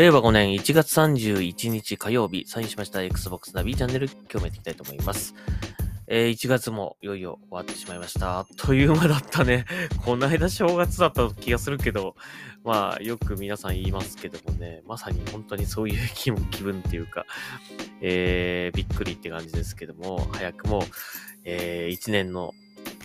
令和5年1月31日火曜日、サインしました Xbox ナビチャンネル、今日もやっていきたいと思います。えー、1月もいよいよ終わってしまいました。あっという間だったね。この間正月だった気がするけど、まあ、よく皆さん言いますけどもね、まさに本当にそういう気分気分っていうか、えー、びっくりって感じですけども、早くも、えー、1年の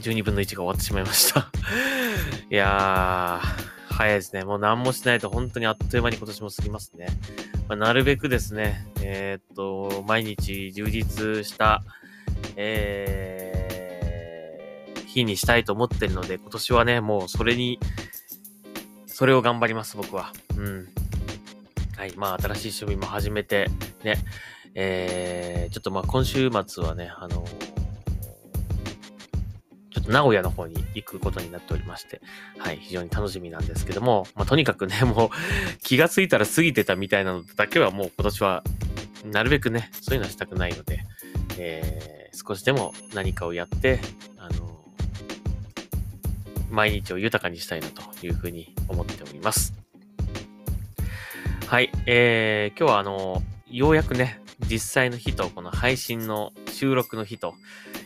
12分の1が終わってしまいました いやー、早いですね。もう何もしないと本当にあっという間に今年も過ぎますね。まあ、なるべくですね、えー、っと、毎日充実した、えー、日にしたいと思ってるので、今年はね、もうそれに、それを頑張ります、僕は。うん。はい。まあ、新しい趣味も始めて、ね、えー、ちょっとまあ、今週末はね、あのー名古屋の方に行くことになっておりまして、はい、非常に楽しみなんですけども、まあ、とにかくね、もう気がついたら過ぎてたみたいなのだけはもう今年は、なるべくね、そういうのはしたくないので、えー、少しでも何かをやって、あの、毎日を豊かにしたいなというふうに思っております。はい、えー、今日はあの、ようやくね、実際の日と、この配信の収録の日と、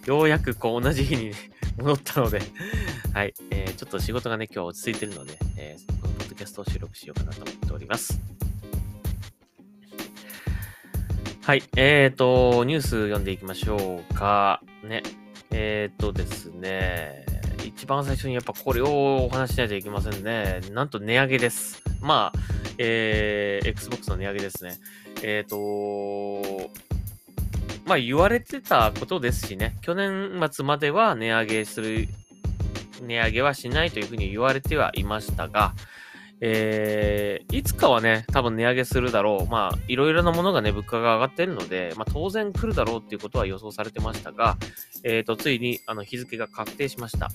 ようやくこう同じ日にね、戻ったので はい、えー、ちょっと仕事がね、今日は落ち着いてるので、えー、このポッドキャストを収録しようかなと思っております。はい、えーと、ニュース読んでいきましょうか。ね、えーとですね、一番最初にやっぱこれをお話ししないといけませんね。なんと値上げです。まあ、えー、Xbox の値上げですね。えーと、まあ言われてたことですしね、去年末までは値上げする、値上げはしないというふうに言われてはいましたが、えー、いつかはね、多分値上げするだろう。まあ、いろいろなものがね、物価が上がってるので、まあ、当然来るだろうっていうことは予想されてましたが、えっ、ー、と、ついに、あの、日付が確定しました。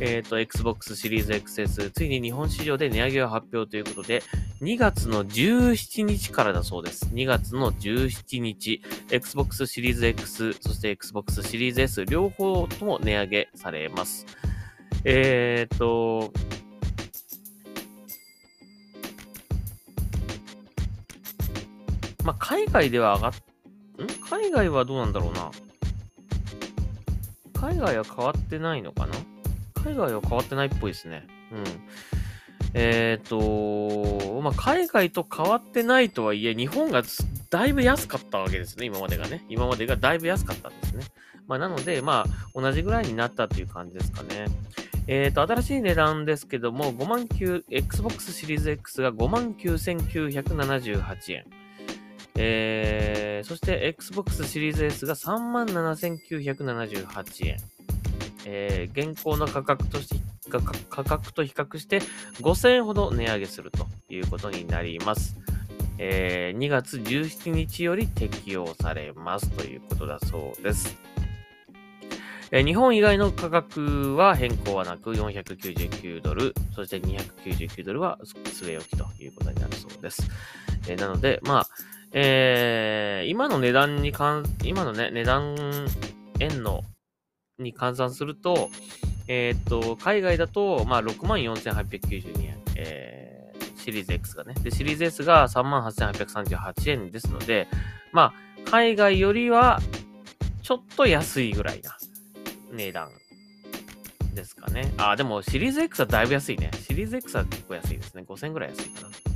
えっ、ー、と、Xbox シリーズ XS、ついに日本市場で値上げを発表ということで、2月の17日からだそうです。2月の17日、Xbox シリーズ X、そして Xbox シリーズ S、両方とも値上げされます。えっ、ー、と、まあ、海外では上がっ、ん？海外はどうなんだろうな。海外は変わってないのかな？海外は変わってないっぽいですね。うん。えっ、ー、と、まあ、海外と変わってないとはいえ、日本がだいぶ安かったわけですね、今までがね。今までがだいぶ安かったんですね。まあ、なので、まあ、同じぐらいになったっていう感じですかね。えっ、ー、と、新しい値段ですけども、5万9、Xbox シリーズ X が5万9978円。えー、そして Xbox シリーズ S が37,978円。えー、現行の価格として価格と比較して5000円ほど値上げするということになります。えー、2月17日より適用されますということだそうです。えー、日本以外の価格は変更はなく499ドル、そして299ドルは据え置きということになるそうです。えー、なので、まあ、えー、今の値段にかん、今のね、値段、円の、に換算すると、えっ、と、海外だと、まあ、64,892円、えー、シリーズ X がね。で、シリーズ S が38,838円ですので、まあ、海外よりは、ちょっと安いぐらいな値段ですかね。あ、でもシリーズ X はだいぶ安いね。シリーズ X は結構安いですね。5000ぐらい安いかな。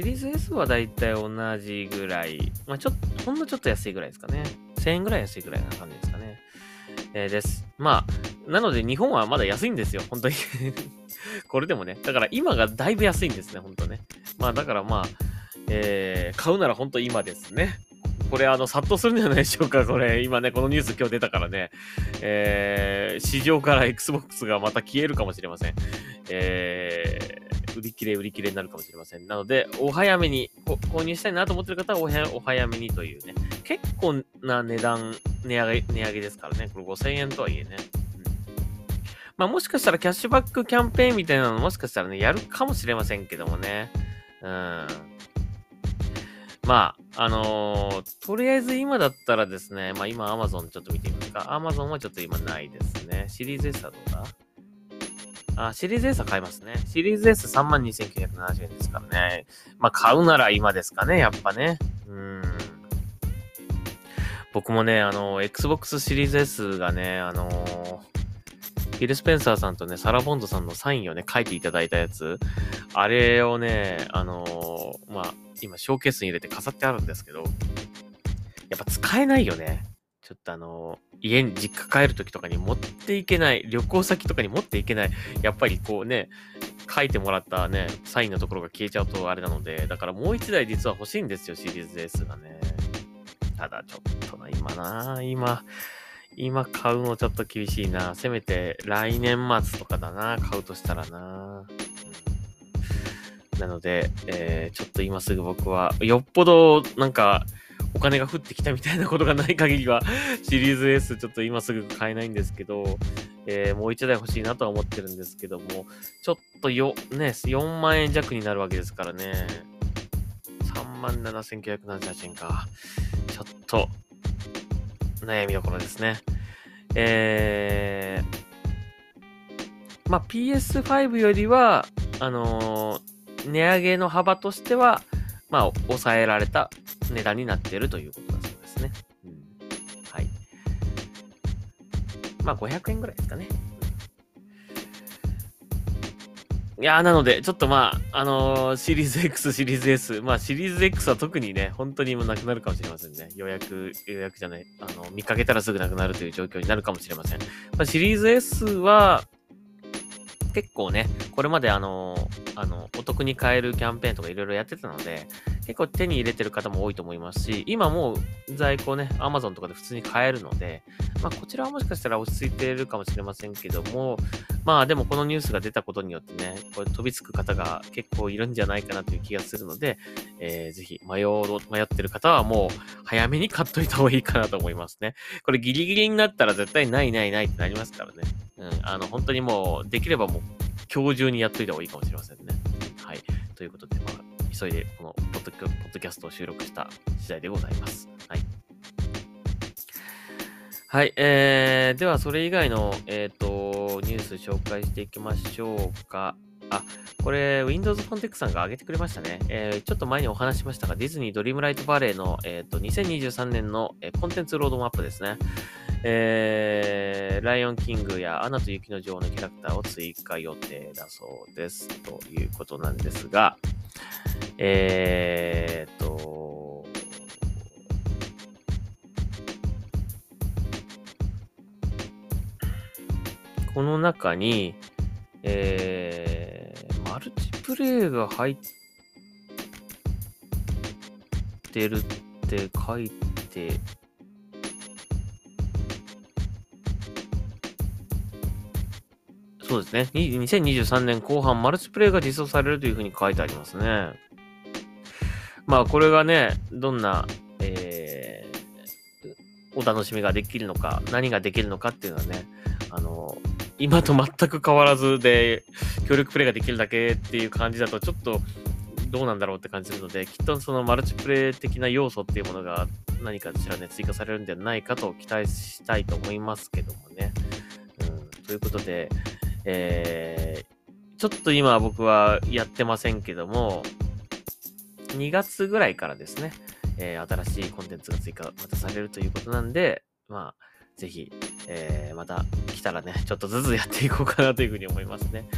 シリーズ S はだいたい同じぐらい、まあ、ちょっと、ほんのちょっと安いぐらいですかね。1000円ぐらい安いぐらいな感じですかね。えー、です。まあ、なので日本はまだ安いんですよ、本当に これでもね。だから今がだいぶ安いんですね、本当ね。まあだからまあ、えー、買うなら本当今ですね。これあの、殺到するんじゃないでしょうか、これ。今ね、このニュース今日出たからね。えー、市場から Xbox がまた消えるかもしれません。えー、売り切れ売り切れになるかもしれません。なので、お早めに、購入したいなと思ってる方はお早めにというね、結構な値段、値上げ、値上げですからね。これ5000円とはいえね。まあもしかしたらキャッシュバックキャンペーンみたいなのもしかしたらね、やるかもしれませんけどもね。うん。まあ、あのー、とりあえず今だったらですね、まあ今 Amazon ちょっと見てみますか。Amazon はちょっと今ないですね。シリーズ S はどうだ？あ、シリーズ S は買いますね。シリーズ S32,970 円ですからね。まあ、買うなら今ですかね、やっぱね。うん。僕もね、あの、Xbox シリーズ S がね、あのフィル・スペンサーさんとね、サラ・ボンドさんのサインをね、書いていただいたやつ、あれをね、あの、まあ、今、ショーケースに入れて飾ってあるんですけど、やっぱ使えないよね。ちょっとあの、家に実家帰るときとかに持っていけない、旅行先とかに持っていけない、やっぱりこうね、書いてもらったね、サインのところが消えちゃうとあれなので、だからもう一台実は欲しいんですよ、シリーズ S がね。ただちょっとな、今な、今、今買うのちょっと厳しいな。せめて来年末とかだな。買うとしたらな。なので、えー、ちょっと今すぐ僕は、よっぽどなんかお金が降ってきたみたいなことがない限りは、シリーズ S ちょっと今すぐ買えないんですけど、えー、もう一台欲しいなとは思ってるんですけども、ちょっとよ、ね、4万円弱になるわけですからね。3万7978円か。ちょっと、悩みどころですね。えー、まあ、PS5 よりは、あのー、値上げの幅としては、まあ、抑えられた値段になっているということだそうですね。うん、はい。まあ、500円ぐらいですかね。いや、なので、ちょっとまあ、あのー、シリーズ X、シリーズ S、まあ、シリーズ X は特にね、本当にもうなくなるかもしれませんね。予約、予約じゃない、あの、見かけたらすぐなくなるという状況になるかもしれません。まあ、シリーズ S は、結構ね、これまであの、あの、お得に買えるキャンペーンとかいろいろやってたので、結構手に入れてる方も多いと思いますし、今もう在庫ね、Amazon とかで普通に買えるので、まあこちらはもしかしたら落ち着いているかもしれませんけども、まあでもこのニュースが出たことによってね、これ飛びつく方が結構いるんじゃないかなという気がするので、えー、ぜひ迷う迷ってる方はもう早めに買っといた方がいいかなと思いますね。これギリギリになったら絶対ないないないってなりますからね。うん、あの、本当にもう、できればもう、今日中にやっといた方がいいかもしれませんね。はい。ということで、まあ、急いでこのポッドキャストを収録した次第でございます。はい。はい、えー、ではそれ以外の、えっ、ー、と、ニュース紹介していきましょうか。あ、これ、Windows コンテックさんが上げてくれましたね。えー、ちょっと前にお話しましたが、ディズニードリームライトバレーの、えっ、ー、と、2023年の、えー、コンテンツロードマップですね。えー、ライオンキングやアナと雪の女王のキャラクターを追加予定だそうです。ということなんですが、えー、と、この中に、えー、マルチプレイが入ってるって書いてそうですね。2023年後半、マルチプレイが実装されるというふうに書いてありますね。まあ、これがね、どんな、えー、お楽しみができるのか、何ができるのかっていうのはね、あの、今と全く変わらずで、協力プレイができるだけっていう感じだと、ちょっと、どうなんだろうって感じるので、きっとそのマルチプレイ的な要素っていうものが何かしらね、追加されるんじゃないかと期待したいと思いますけどもね。うん、ということで、えー、ちょっと今僕はやってませんけども、2月ぐらいからですね、えー、新しいコンテンツが追加またされるということなんで、まあ、ぜひ、えー、また来たらね、ちょっとずつやっていこうかなというふうに思いますね。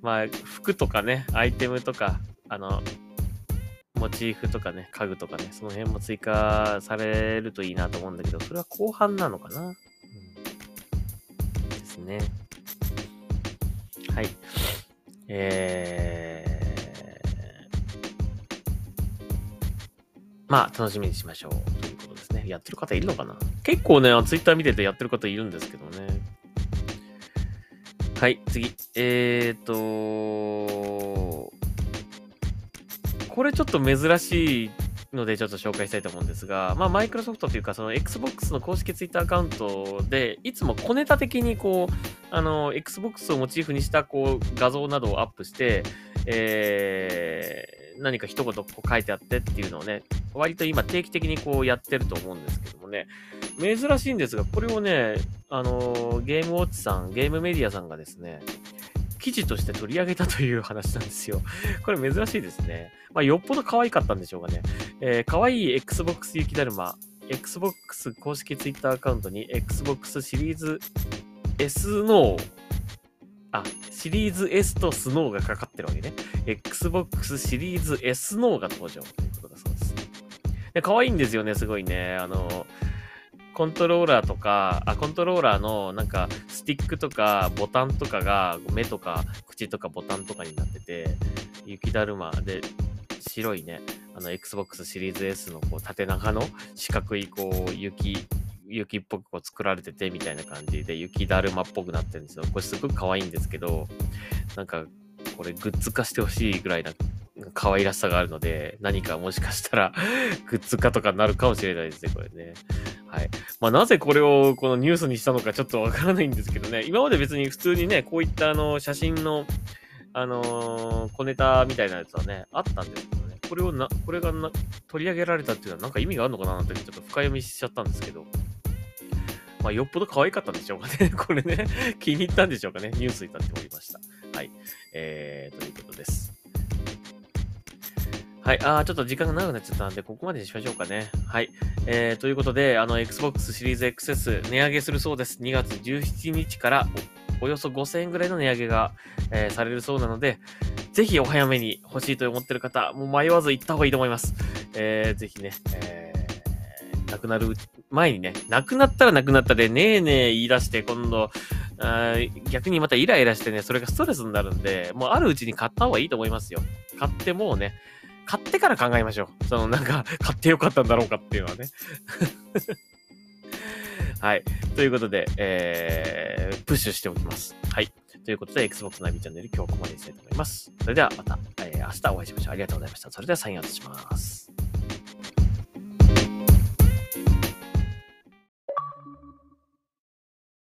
まあ、服とかね、アイテムとか、あの、モチーフとかね、家具とかね、その辺も追加されるといいなと思うんだけど、それは後半なのかな、うん、ですね。はい。えー、まあ、楽しみにしましょう。ということですね。やってる方いるのかな？結構ね、ツイッター見ててやってる方いるんですけどね。はい、次。えーと、これちょっと珍しいのでちょっと紹介したいと思うんですが、まあ、マイクロソフトというか、その Xbox の公式 Twitter アカウントで、いつも小ネタ的にこう、あの、Xbox をモチーフにしたこう画像などをアップして、えー、何か一言こう書いてあってっていうのをね、割と今定期的にこうやってると思うんですけどもね、珍しいんですが、これをね、あの、ゲームウォッチさん、ゲームメディアさんがですね、記事として取り上げたという話なんですよ。これ珍しいですね。まあ、よっぽど可愛かったんでしょうかね。えー、可愛い Xbox 雪だるま、Xbox 公式 Twitter アカウントに Xbox シリーズ S のあ、シリーズ S とスノーがかかってるわけね。Xbox シリーズ S ノーが登場ということだそうです。で、可愛いんですよね、すごいね。あの、コントローラーとか、あ、コントローラーのなんかスティックとかボタンとかが目とか口とかボタンとかになってて、雪だるまで白いね、あの Xbox シリーズ S のこう縦長の四角いこう雪雪っぽくこう作られててみたいな感じで雪だるまっぽくなってるんですよ。これすごく可愛いんですけど、なんかこれグッズ化してほしいぐらいな可愛らしさがあるので、何かもしかしたら グッズ化とかになるかもしれないですね、これね。はい。まあ、なぜこれをこのニュースにしたのかちょっとわからないんですけどね、今まで別に普通にね、こういったあの写真の、あのー、小ネタみたいなやつはね、あったんです、これをな、これがな取り上げられたっていうのはなんか意味があるのかなってちょっと深読みしちゃったんですけど、まあ、よっぽど可愛かったんでしょうかね。これね、気に入ったんでしょうかね。ニュースになっておりました。はい。えー、ということです。はい。あー、ちょっと時間が長くなっちゃったんで、ここまでにしましょうかね。はい。えー、ということで、あの、Xbox シリーズ XS 値上げするそうです。2月17日からおよそ5000円ぐらいの値上げが、えー、されるそうなので、ぜひお早めに欲しいと思ってる方、もう迷わず行った方がいいと思います。えー、ぜひね、えー、なくなる前にね、なくなったらなくなったで、ねえねえ言い出して、今度、あ逆にまたイライラしてね、それがストレスになるんで、もうあるうちに買った方がいいと思いますよ。買ってもうね、買ってから考えましょう。そのなんか、買ってよかったんだろうかっていうのはね。はい。ということで、えー、プッシュしておきます。はい。ということで、Xbox ナビチャンネル今日はここまでにしたいと思います。それではまた、えー、明日お会いしましょう。ありがとうございました。それではサインアウトします。